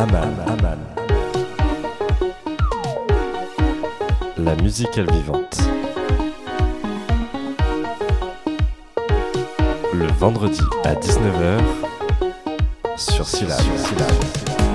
Aman, Aman. La musicale vivante. Le vendredi à 19h sur Syllab. À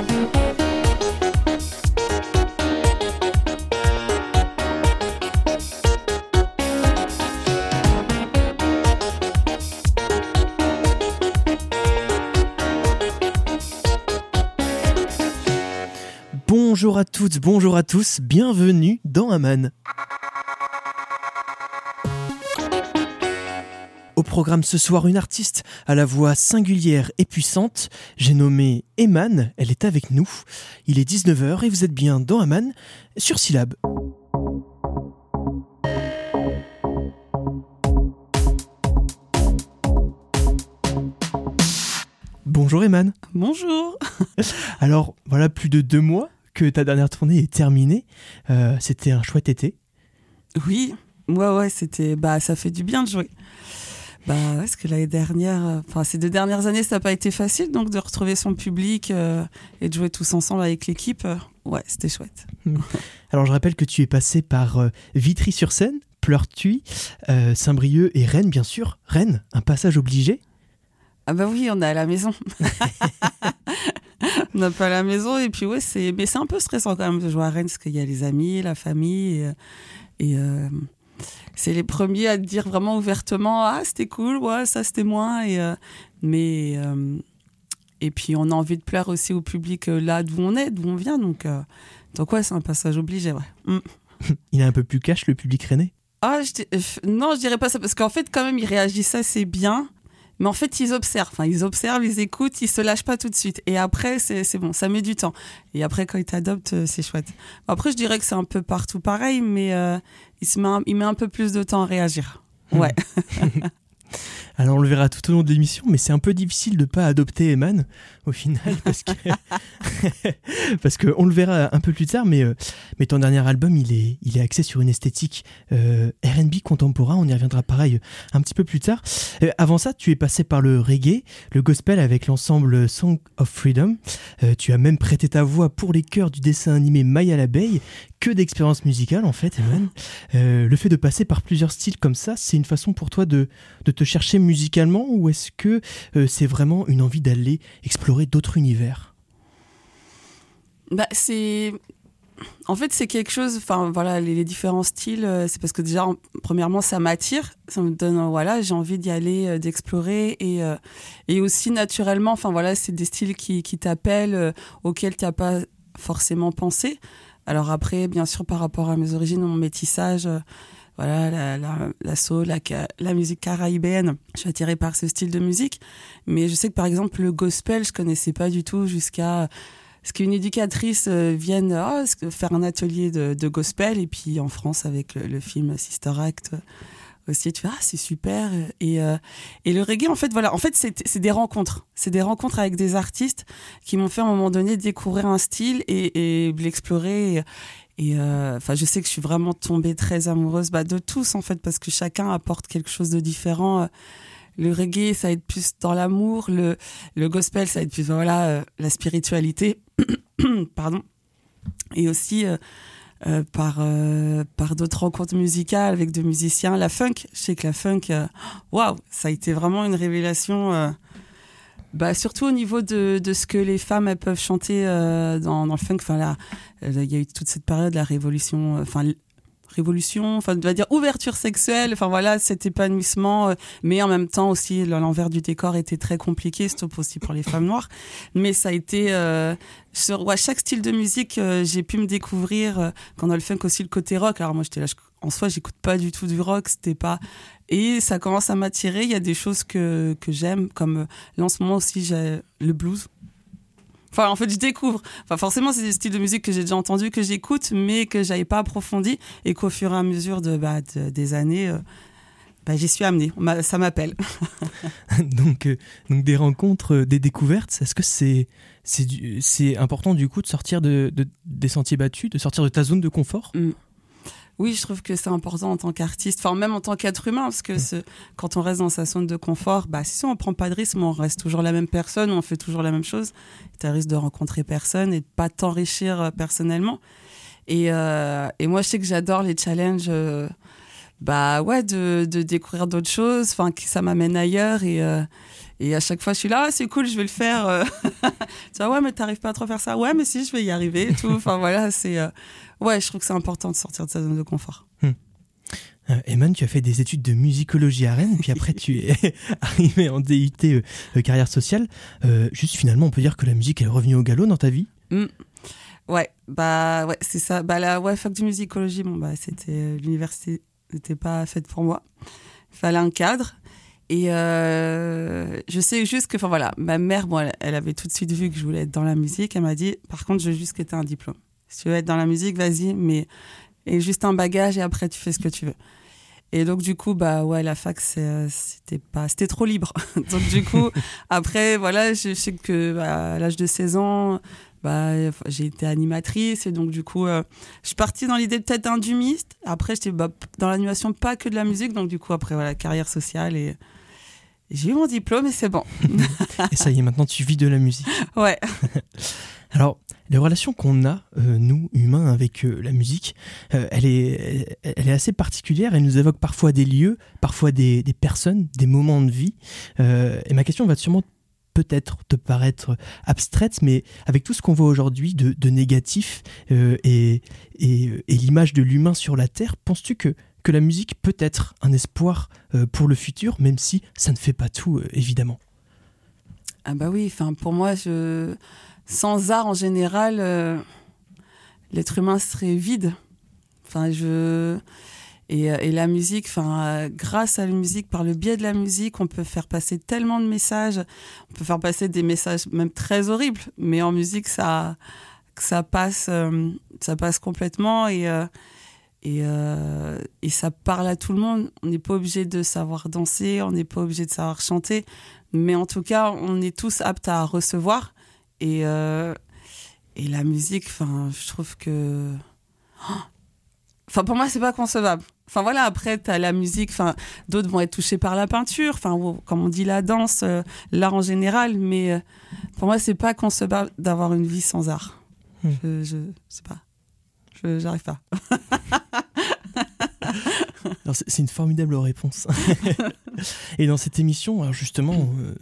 toutes, bonjour à tous, bienvenue dans Aman. Au programme ce soir, une artiste à la voix singulière et puissante. J'ai nommé Eman, elle est avec nous. Il est 19h et vous êtes bien dans Aman sur Syllab. Bonjour Eman. Bonjour. Alors voilà, plus de deux mois que ta dernière tournée est terminée. Euh, C'était un chouette été. Oui, ouais, ouais, c'était, bah, ça fait du bien de jouer. Bah, parce que l'année dernière, euh, enfin, ces deux dernières années, ça n'a pas été facile, donc de retrouver son public euh, et de jouer tous ensemble avec l'équipe, euh, ouais, c'était chouette. Alors je rappelle que tu es passé par Vitry-sur-Seine, Pleurtuis, Saint-Brieuc et Rennes, bien sûr. Rennes, un passage obligé. Ah bah oui, on est à la maison. on n'a pas à la maison et puis ouais, c'est, mais c'est un peu stressant quand même de jouer à Rennes parce qu'il y a les amis, la famille et, et, euh, c'est les premiers à te dire vraiment ouvertement ah c'était cool, ouais ça c'était moins et euh, mais euh, et puis on a envie de plaire aussi au public euh, là d'où on est, d'où on vient donc euh, donc ouais c'est un passage obligé ouais. Mm. Il est un peu plus cash, le public rennais? Ah, je euh, non, je dirais pas ça, parce qu'en fait, quand même, ils réagissent assez bien. Mais en fait, ils observent. Enfin, ils observent, ils écoutent, ils se lâchent pas tout de suite. Et après, c'est bon, ça met du temps. Et après, quand ils t'adoptent, euh, c'est chouette. Après, je dirais que c'est un peu partout pareil, mais euh, il, se met un, il met un peu plus de temps à réagir. Ouais. Alors on le verra tout au long de l'émission, mais c'est un peu difficile de pas adopter Eman au final parce que parce que on le verra un peu plus tard, mais euh, mais ton dernier album il est il est axé sur une esthétique euh, R&B contemporain. On y reviendra pareil un petit peu plus tard. Euh, avant ça, tu es passé par le reggae, le gospel avec l'ensemble Song of Freedom. Euh, tu as même prêté ta voix pour les chœurs du dessin animé Maya l'abeille. Que d'expérience musicale en fait, Eman. Euh, le fait de passer par plusieurs styles comme ça, c'est une façon pour toi de de te chercher musicalement ou est-ce que euh, c'est vraiment une envie d'aller explorer d'autres univers? Bah, c'est. En fait, c'est quelque chose. Enfin, voilà, les, différents styles, euh, c'est parce que déjà, en- premièrement, ça m'attire. Ça me donne, euh, voilà, j'ai envie d'y aller, d'explorer. Et, et aussi, naturellement, enfin, voilà, c'est des styles qui, qui t'appellent, auxquels tu n'as pas forcément pensé. Alors après, bien sûr, par rapport à mes origines, mon métissage, voilà, la, la, la soul, la, la musique caraïbéenne, je suis attirée par ce style de musique. Mais je sais que, par exemple, le gospel, je connaissais pas du tout jusqu'à ce qu'une éducatrice euh, vienne que- faire un atelier de, gospel. Et puis en France avec le, film Sister Act euh, aussi tu fais ah c'est super. Et euh, et le reggae en fait voilà. En fait c'est des rencontres. C'est des rencontres avec des artistes qui m'ont fait à un moment donné découvrir un style et, et l'explorer et, euh, enfin je sais que je suis vraiment tombée très amoureuse bah, de tous en fait parce que chacun apporte quelque chose de différent euh, le reggae, ça être plus dans l'amour. Le, le gospel, ça être plus voilà euh, la spiritualité. Pardon. Et aussi euh, euh, par par d'autres rencontres musicales avec de musiciens. La funk, je sais que la funk, waouh, ça a été vraiment une révélation. Bah, surtout au niveau de, de ce que les femmes elles peuvent chanter euh, dans, dans le funk. Enfin là, euh, il y a eu toute cette période, la révolution. euh, Enfin révolution, enfin, on va dire ouverture sexuelle, enfin voilà, cet épanouissement, euh, mais en même temps aussi l'envers du décor était très compliqué, sauf aussi pour les femmes noires. Mais ça a été euh, sur ouais, chaque style de musique, j'ai pu me découvrir quand a le funk aussi le côté rock. Alors moi j'étais là, je- en soi j'écoute pas du tout du rock, c'était pas et ça commence à m'attirer. Il y a des choses que que j'aime, comme euh, là en ce moment aussi j'ai le blues. Enfin, en fait, je découvre. Enfin, forcément, c'est des styles de musique que j'ai déjà entendus, que j'écoute, mais que j'avais pas approfondi et qu'au fur et à mesure de, bah, de- des années, euh, bah, j'y suis amenée. M'a- Ça m'appelle. donc, euh, donc des rencontres, euh, des découvertes. Est-ce que c'est c'est important du coup de sortir de, de- des sentiers battus, de sortir de ta zone de confort? Oui, je trouve que c'est important en tant qu'artiste, enfin même en tant qu'être humain, parce que Mm. quand on reste dans sa zone de confort, bah si on prend pas de risque, mais on reste toujours la même personne, on fait toujours la même chose, tu as risque de rencontrer personne et de pas t'enrichir euh, personnellement. Et, euh, et moi, je sais que j'adore les challenges, euh, bah ouais, de, de découvrir d'autres choses, enfin que ça m'amène ailleurs et euh, et à chaque fois, je suis là, ah, c'est cool, je vais le faire. euh. tu vois, ouais, mais t'arrives pas à trop faire ça. Ouais, mais si, je vais y arriver et tout. Enfin voilà, c'est euh, ouais, je trouve que c'est important de sortir de sa zone de confort. Euh, Eman, tu as fait des études de musicologie à Rennes, puis après tu es arrivé en DUT euh, euh, carrière sociale. Euh, juste finalement, on peut dire que la musique est revenue au galop dans ta vie? Ouais, bah ouais, c'est ça. Bah la ouais, fac de musicologie, bon bah c'était euh, l'université n'était pas faite pour moi. Il fallait un cadre. Et euh, je sais juste que, enfin voilà, ma mère, bon, elle, elle avait tout de suite vu que je voulais être dans la musique. Elle m'a dit, par contre, je veux juste que tu aies un diplôme. Si tu veux être dans la musique, vas-y, mais et juste un bagage et après tu fais ce que tu veux. Et donc du coup, bah ouais, la fac, euh, c'était pas, c'était trop libre. donc du coup, après, voilà, je, je sais que bah, à l'âge de 16 ans, bah, j'ai été animatrice et donc du coup, euh, je suis partie dans l'idée peut-être d'un dumiste. Après, j'étais bah, dans l'animation, pas que de la musique. Donc du coup, après, voilà, carrière sociale et j'ai eu mon diplôme et c'est bon. Et ça y est, maintenant tu vis de la musique. Ouais. Alors, les relations qu'on a, euh, nous, humains, avec euh, la musique, euh, elle, est, elle, est assez particulière. Elle nous évoque parfois des lieux, parfois des, des personnes, des moments de vie. Et ma question va sûrement peut-être te paraître abstraite, mais avec tout ce qu'on voit aujourd'hui de, de négatif euh, et, et, et l'image de l'humain sur la Terre, penses-tu que, que la musique peut être un espoir euh, pour le futur, même si ça ne fait pas tout, euh, évidemment Ah bah oui, enfin pour moi, je... sans art en général, euh, l'être humain serait vide. Enfin, je et, la musique, enfin, grâce à la musique, par le biais de la musique, on peut faire passer tellement de messages. On peut faire passer des messages même très horribles, mais en musique, ça, ça passe, ça passe complètement et et, euh, et ça parle à tout le monde. On n'est pas obligé de savoir danser, on n'est pas obligé de savoir chanter, mais en tout cas, on est tous aptes à recevoir. Et, euh, et la musique, enfin, je trouve que. Enfin, pour moi, c'est pas concevable. Enfin, voilà, après, tu as la musique, enfin, d'autres vont être touchés par la peinture, enfin, comme on dit, la danse, euh, l'art en général, mais pour moi, c'est pas concevable d'avoir une vie sans art. Hmm. Je, je sais pas. Je J'arrive pas. C'est c'est une formidable réponse. et dans cette émission, alors justement, euh,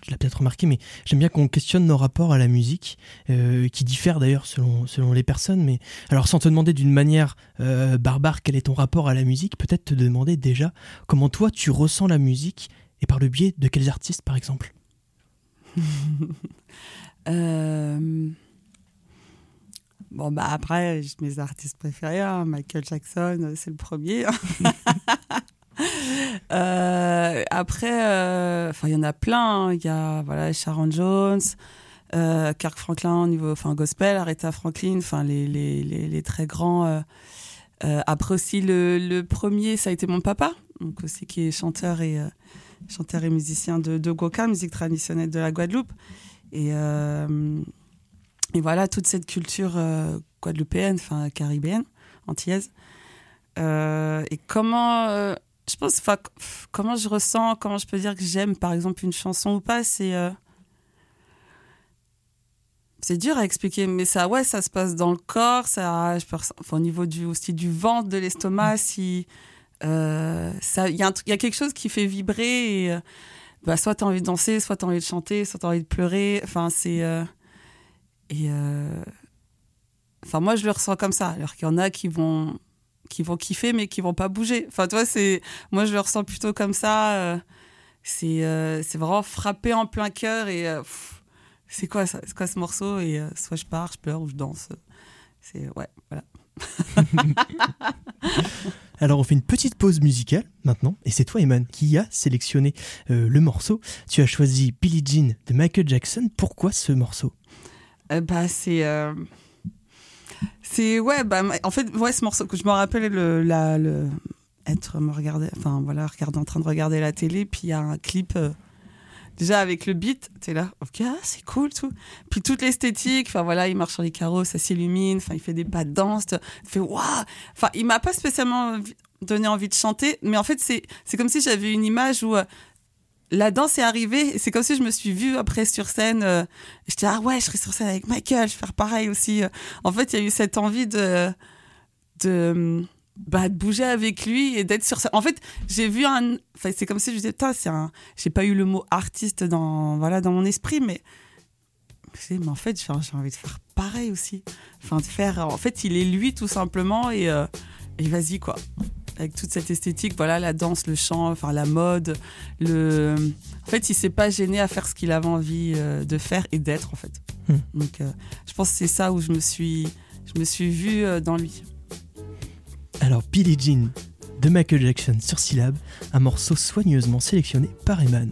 tu l'as peut-être remarqué, mais j'aime bien qu'on questionne nos rapports à la musique, euh, qui diffèrent d'ailleurs selon, selon les personnes. Mais alors, sans te demander d'une manière euh, barbare quel est ton rapport à la musique, peut-être te demander déjà comment toi tu ressens la musique et par le biais de quels artistes, par exemple? Euh, Bon, bah après, mes artistes préférés. hein. Michael Jackson, euh, c'est le premier. Euh, après, euh, enfin, il y en a plein. hein. Il y a voilà, Sharon Jones, euh, Kirk Franklin au niveau enfin, gospel, Aretha Franklin, enfin, les, les, les, les très grands. euh. Après aussi, le, le premier, ça a été mon papa, donc aussi qui est chanteur et, chanteur et musicien de, de Goka, musique traditionnelle de la Guadeloupe. Et, euh, et voilà, toute cette culture euh, guadeloupéenne, enfin caribéenne, antillaise. Euh, et comment, euh, je pense, comment je ressens, comment je peux dire que j'aime, par exemple, une chanson ou pas, c'est. euh, c'est dur à expliquer, mais ça, ouais, ça se passe dans le corps, ça, je peux enfin, au niveau du, aussi du ventre, de l'estomac, si, euh, ça, il y, a y quelque chose qui fait vibrer, et, bah, soit tu as envie de danser, soit tu as envie de chanter, soit tu as envie de pleurer, enfin, c'est, euh, et, euh, enfin, moi, je le ressens comme ça, alors qu'il y en a qui vont, qui vont kiffer, mais qui vont pas bouger. Enfin, toi, c'est, moi, je le ressens plutôt comme ça, euh, c'est, euh, c'est vraiment frappé en plein cœur, et, c'est quoi ça C'est quoi ce morceau? Et soit je pars, je pleure ou je danse. C'est ouais, voilà. Alors on fait une petite pause musicale maintenant, et c'est toi Eman qui a sélectionné le morceau. Tu as choisi Billie Jean de Michael Jackson. Pourquoi ce morceau? Bah c'est euh, c'est ouais bah en fait ouais ce morceau que je me rappelle le le être me regarder enfin voilà regarder en train de regarder la télé puis il y a un clip euh, déjà avec le beat, t'es là, ok, ah, c'est cool tout. Puis toute l'esthétique, enfin voilà, il marche sur les carreaux, ça s'illumine, enfin il fait des pas de danse, tu fais waouh. Enfin, il m'a pas spécialement donné envie de chanter, mais en fait c'est c'est comme si j'avais une image où euh, la danse est arrivée c'est comme si je me suis vue après sur scène. Euh, J'étais ah ouais, je serais sur scène avec Michael, je vais faire pareil aussi. En fait, il y a eu cette envie de de bah, de bouger avec lui et d'être sur ça. En fait, j'ai vu un. Enfin, c'est comme si je disais, un. J'ai pas eu le mot artiste dans, voilà, dans mon esprit, mais. Mais en fait, j'ai envie de faire pareil aussi. Enfin, de faire. En fait, il est lui, tout simplement, et, euh, et vas-y, quoi. Avec toute cette esthétique, voilà, la danse, le chant, enfin, la mode. Le... En fait, il s'est pas gêné à faire ce qu'il avait envie euh, de faire et d'être, en fait. Hmm. Donc, euh, je pense que c'est ça où je me suis, je me suis vue dans lui. Alors Billie Jean de Michael Jackson sur syllabe, un morceau soigneusement sélectionné par Eman.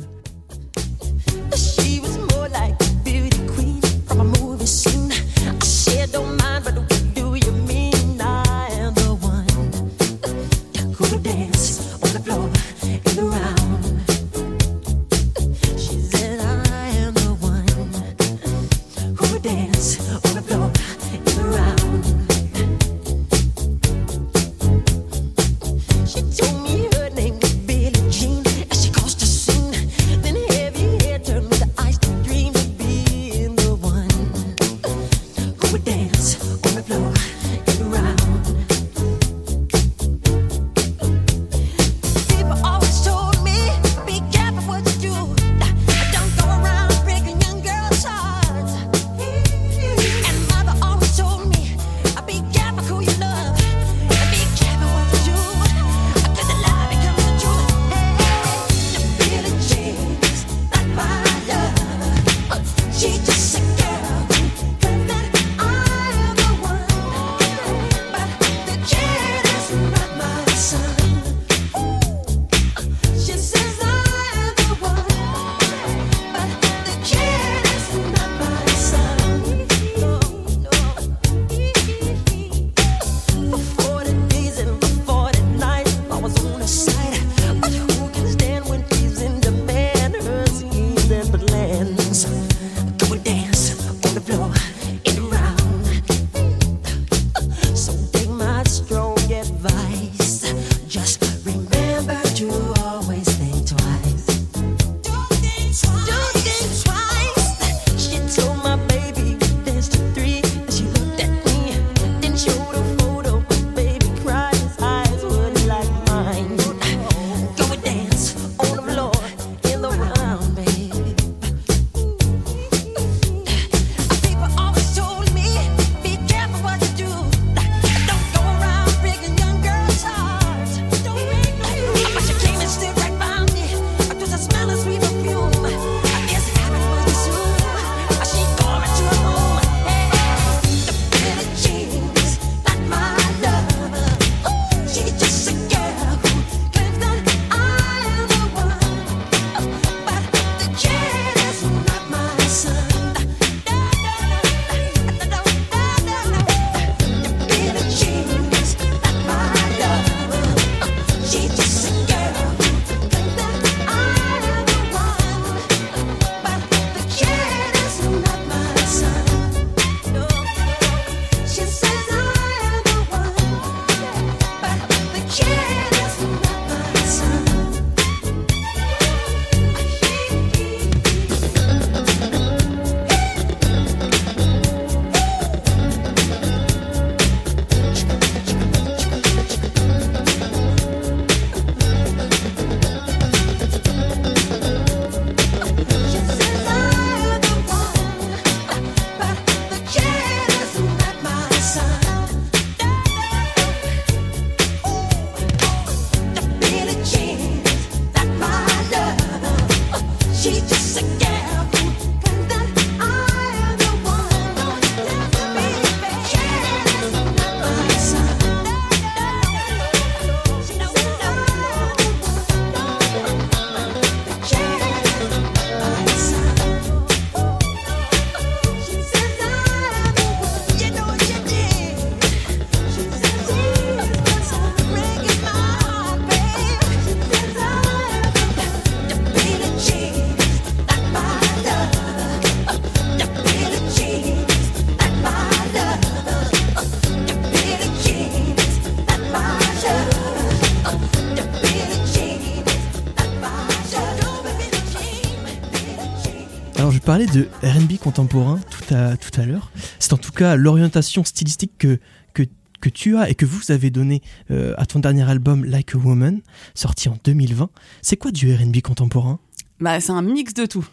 De RB contemporain tout à, tout à l'heure. C'est en tout cas l'orientation stylistique que, que, que tu as et que vous avez donné euh, à ton dernier album Like a Woman, sorti en 2020. C'est quoi du RB contemporain? Bah, c'est un mix de tout.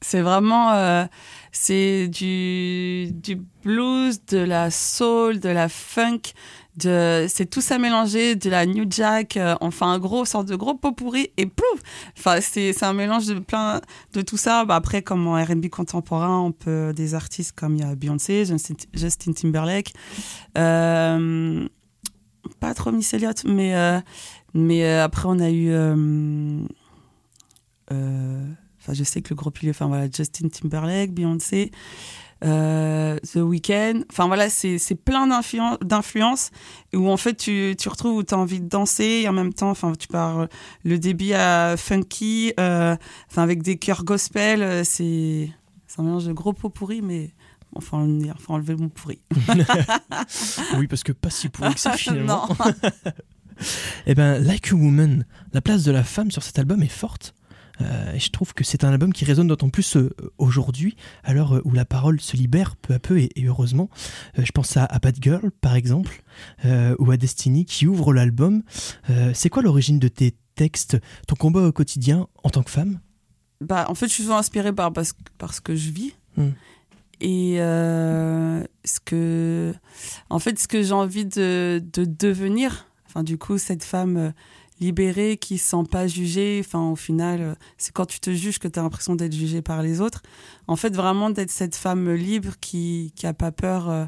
C'est vraiment, euh, c'est du, du blues, de la soul, de la funk, c'est tout ça mélangé, de la new jack, euh, enfin un gros sorte de gros pot pourri et plouf. Enfin, c'est, c'est un mélange de plein de tout ça. Bah, après, comme en R&B contemporain, on peut des artistes comme y a Beyoncé, Justin, Timberlake, euh, pas trop Miss Elliott, mais euh, mais après on a eu Enfin, je sais que le groupe, il est, enfin voilà, Justin Timberlake, Beyoncé, euh, The Weeknd. Enfin voilà, c'est plein d'influen- d'influences où en fait tu, tu retrouves où tu as envie de danser et en même temps, enfin tu pars le débit à funky, euh, enfin avec des chœurs gospel, euh, c'est un mélange de gros pot pourri, mais faut, enlever, faut enlever le mot pourri. Oui, parce que pas si pourri que ça finalement. non. Eh ben, Like a Woman, la place de la femme sur cet album est forte. Euh, je trouve que c'est un album qui résonne d'autant plus euh, aujourd'hui, à l'heure euh, où la parole se libère peu à peu et, et heureusement. Euh, je pense à, à Bad Girl, par exemple, ou à Destiny qui ouvre l'album. C'est quoi l'origine de tes textes, ton combat au quotidien en tant que femme? Bah, en fait, je suis souvent inspirée par, parce, par ce que je vis. Hmm. Et ce que, en fait, ce que j'ai envie de, de devenir, enfin, du coup, cette femme libérée qui se sent pas jugée, enfin, au final, euh, c'est quand tu te juges que tu as l'impression d'être jugée par les autres. En fait, vraiment d'être cette femme libre qui, qui a pas peur, euh,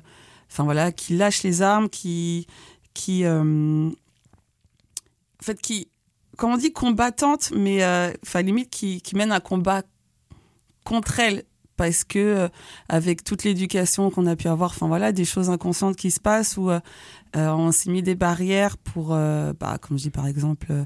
enfin, voilà, qui lâche les armes, qui, qui, euh, en fait, qui, comme on dit, combattante, mais euh, enfin limite qui, qui mène un combat contre elle parce que avec toute l'éducation qu'on a pu avoir, enfin voilà, des choses inconscientes qui se passent euh, on s'est mis des barrières pour, euh, bah, comme je dis par exemple, euh,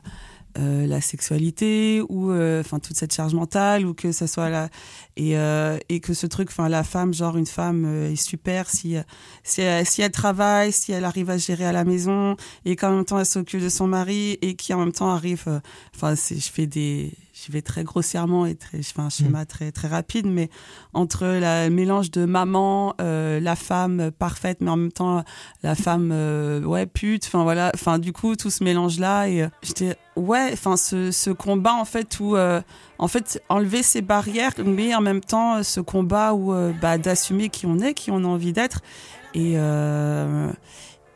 euh, la sexualité ou euh, toute cette charge mentale ou que ça soit la et euh, et que ce truc, la femme, genre une femme euh, est super si si elle, travaille, si elle arrive à gérer à la maison et qu'en même temps elle s'occupe de son mari et qui en même temps arrive, euh, enfin je fais des je vais très grossièrement et très, je fais un schéma très très rapide, mais entre la- le mélange de maman, euh, la femme parfaite, mais en même temps la femme euh, ouais pute, enfin voilà, enfin du coup tout ce mélange là et euh, j'étais ouais, enfin ce, ce combat en fait où euh, en fait enlever ces barrières, mais en même temps ce combat où euh, bah, d'assumer qui on est, qui on a envie d'être et euh,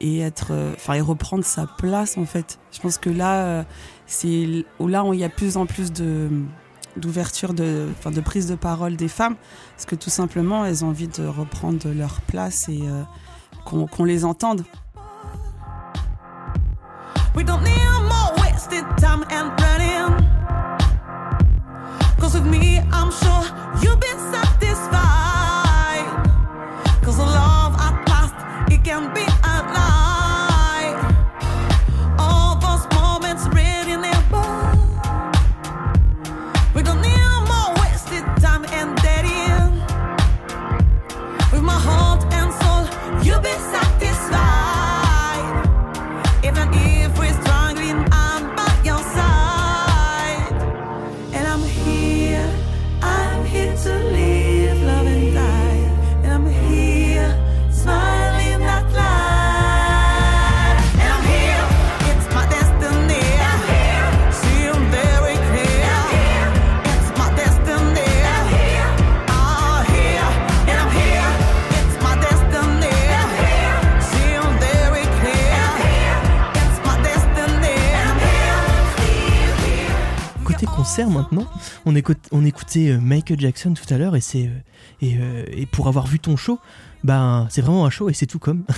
et être euh, enfin et reprendre sa place en fait. Je pense que là euh, c'est là où il y a plus en plus de d'ouverture de enfin de prise de parole des femmes parce que tout simplement elles ont envie de reprendre leur place et euh, qu'on qu'on les entende. We don't need more wasted time and running. Cause with me, I'm sure you've been satisfied. Cause the love at last, it can be concert maintenant, on, écoute, on écoutait euh, Michael Jackson tout à l'heure et c'est euh, et, euh, et pour avoir vu ton show, ben c'est vraiment un show et c'est tout comme.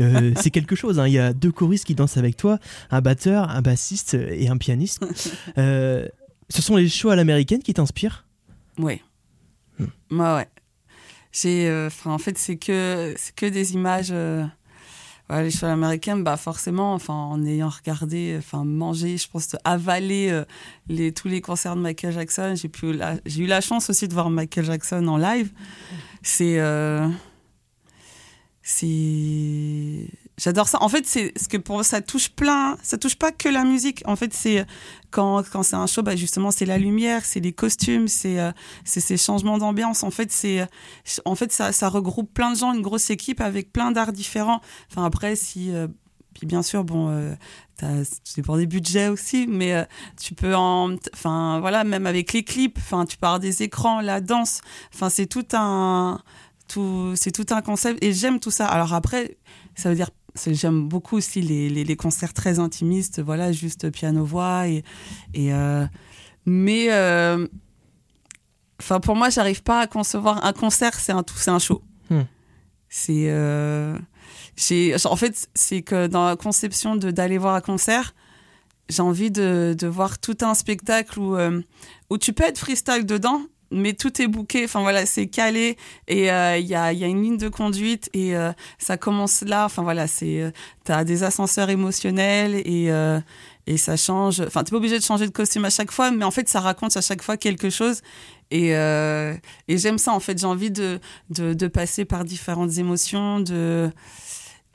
Euh, c'est quelque chose. hein. Il y a deux choristes qui dansent avec toi, un batteur, un bassiste et un pianiste. Euh, ce sont les shows à l'américaine qui t'inspirent? Ouais. Ouais, ouais. J'ai, euh, enfin, en fait, c'est que, c'est que des images. Euh, voilà, les shows américaines, bah forcément, enfin, en ayant regardé, enfin, mangé, je pense, avaler euh, les, tous les concerts de Michael Jackson, j'ai pu, j'ai eu la chance aussi de voir Michael Jackson en live. C'est, euh, c'est, J'adore ça. En fait, c'est ce que pour ça touche plein. Ça touche pas que la musique. En fait, c'est quand quand c'est un show, bah justement, c'est la lumière, c'est les costumes, c'est euh, ces changements d'ambiance. En fait, c'est en fait ça regroupe plein de gens, une grosse équipe avec plein d'arts différents. Enfin après, si euh, puis bien sûr, bon, euh, c'est pour des budgets aussi, mais euh, tu peux en, enfin voilà, même avec les clips, enfin tu pars des écrans, la danse, enfin c'est tout un, c'est tout un concept et j'aime tout ça. Alors après, ça veut dire, j'aime beaucoup aussi les, les, les concerts très intimistes, voilà, juste piano voix et et euh, mais euh, enfin pour moi, j'arrive pas à concevoir un concert, c'est un tout, c'est un show. Hmm. C'est euh, en fait c'est que dans la conception d'aller voir un concert j'ai envie de, de voir tout un spectacle où euh, où tu peux être freestyle dedans mais tout est bouqué. Enfin voilà c'est calé et euh, il y a il y a une ligne de conduite et euh, ça commence là. Enfin voilà c'est euh, t'as des ascenseurs émotionnels et euh, et ça change. Enfin t'es pas obligé de changer de costume à chaque fois mais en fait ça raconte à chaque fois quelque chose. Et, euh, et j'aime ça en fait. J'ai envie de, de de passer par différentes émotions de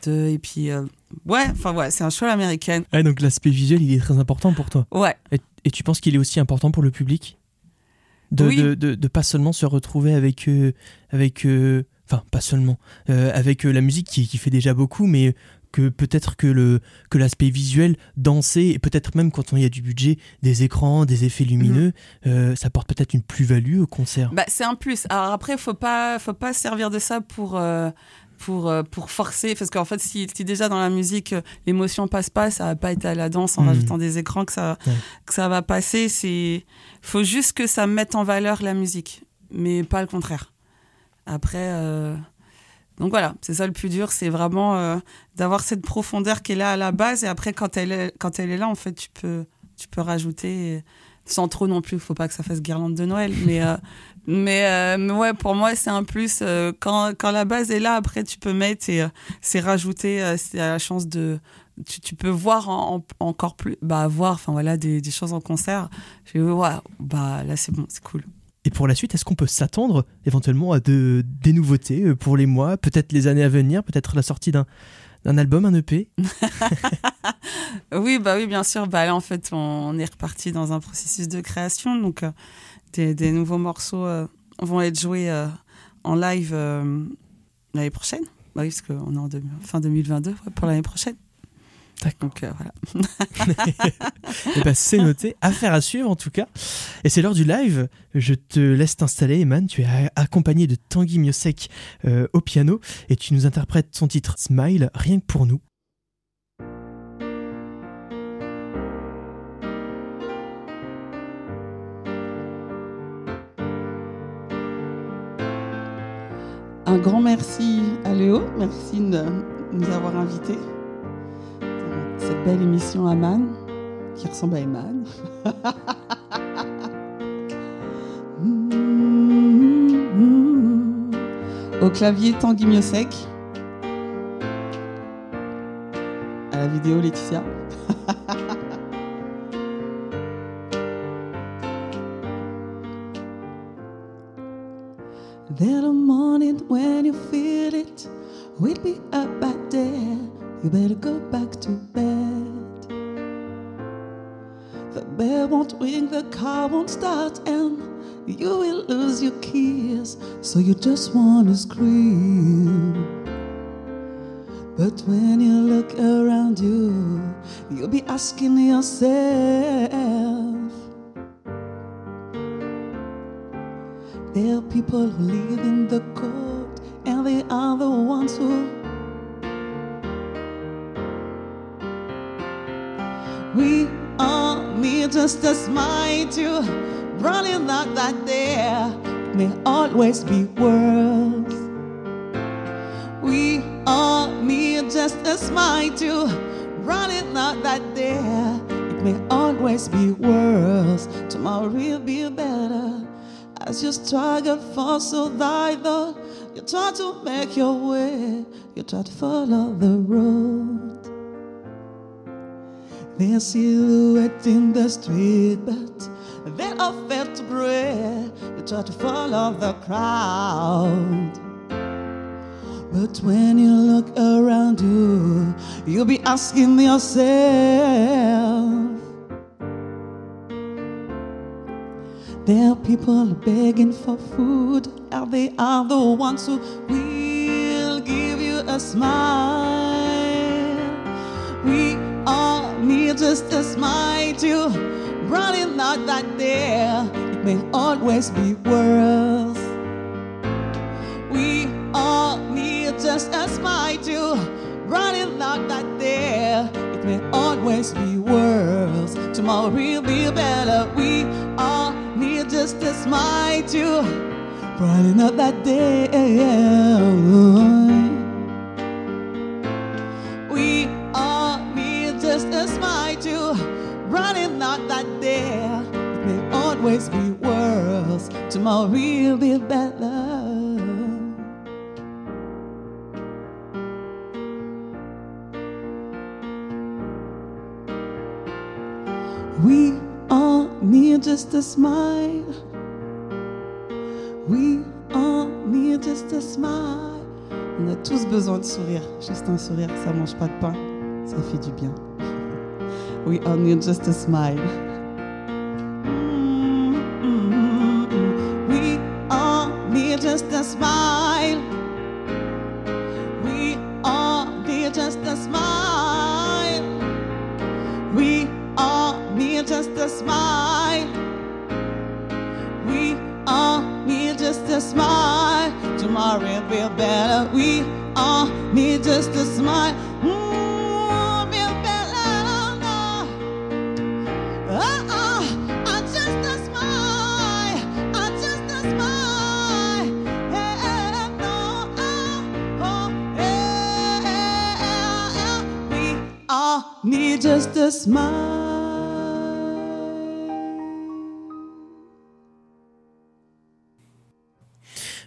de et puis euh, ouais enfin ouais c'est un show américain Ouais, donc l'aspect visuel, il est très important pour toi. ouais. Et, et tu penses qu'il est aussi important pour le public? De, Oui. de, de, de pas seulement se retrouver avec. euh, avec euh, Enfin, pas seulement. euh, avec la musique qui, qui fait déjà beaucoup, mais que peut-être que le que l'aspect visuel, danser, et peut-être même quand il y a du budget, des écrans, des effets lumineux, euh, ça porte peut-être une plus-value au concert. Bah, c'est un plus. Alors après, faut pas, faut pas se servir de ça pour, pour, euh, pour forcer. Parce qu'en fait, si, si déjà dans la musique, euh, l'émotion passe pas, ça va pas être à la danse en Mhm. rajoutant des écrans que ça, Ouais. que ça va passer. C'est, faut juste que ça mette en valeur la musique, mais pas le contraire. Après, euh, donc voilà, c'est ça le plus dur, c'est vraiment euh, d'avoir cette profondeur qui est là à la base et après quand elle est, quand elle est là, en fait, tu peux, tu peux rajouter sans trop non plus. Faut pas que ça fasse guirlande de Noël, mais euh, mais, euh, mais ouais, pour moi c'est un plus. euh, quand quand la base est là, après tu peux mettre et euh, c'est rajouter, euh, c'est à la chance de tu, tu peux voir en- en- encore plus, bah voir, enfin voilà des, des choses en concert. Dit, ouais, bah là c'est bon, c'est cool. Et pour la suite, est-ce qu'on peut s'attendre éventuellement à de, des nouveautés pour les mois, peut-être les années à venir, peut-être la sortie d'un d'un album, un EP Oui, bah oui, bien sûr. Bah en fait, on est reparti dans un processus de création. Donc, euh, des, nouveaux morceaux euh, vont être joués euh, en live l'année prochaine. Bah oui, parce qu'on est en fin 2022 ouais, pour l'année prochaine. Donc, euh, voilà. Eh ben, c'est noté, affaire à suivre en tout cas. Et c'est l'heure du live. Je te laisse t'installer, Eman. Tu es accompagné de Tanguy Miosek euh, au piano et tu nous interprètes son titre Smile, rien que pour nous. Un grand merci à Léo. Merci de nous avoir invités cette belle émission Aman, qui ressemble à Eman. Au clavier Tanguy Miosek. À la vidéo Laetitia. Just wanna scream. But when you look around you, you'll be asking yourself. There are people who live in the cold, and they are the ones who. We all need just a smile to running out that there may always be worse. We all need just a smile to run it out that there it may always be worse. Tomorrow will be better. As you struggle for survival, you try to make your way, you try to follow the road. There's silhouette in the street, but they are felt to breath. You try to follow the crowd. But when you look around you, you'll be asking yourself. There are people begging for food, and they are the ones who will give you a smile. We all need just a smile to running out that there. It may always be worse. We all need just a smile to running out that there. It may always be worse. Tomorrow will be better. We all need just a smile to running out that day. Tomorrow will be better. We all need just a smile. We all need just a smile. On a tous besoin de sourire. Juste un sourire, ça mange pas de pain. Ça fait du bien. We all need just a smile.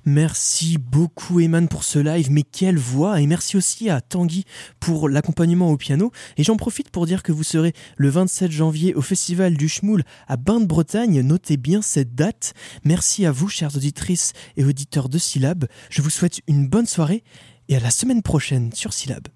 Merci beaucoup Eman pour ce live, mais quelle voix Et merci aussi à Tanguy pour l'accompagnement au piano. Et j'en profite pour dire que vous serez le 27 janvier au Festival du Schmoul à Bain-de-Bretagne. Notez bien cette date. Merci à vous, chères auditrices et auditeurs de Syllab. Je vous souhaite une bonne soirée et à la semaine prochaine sur Syllab.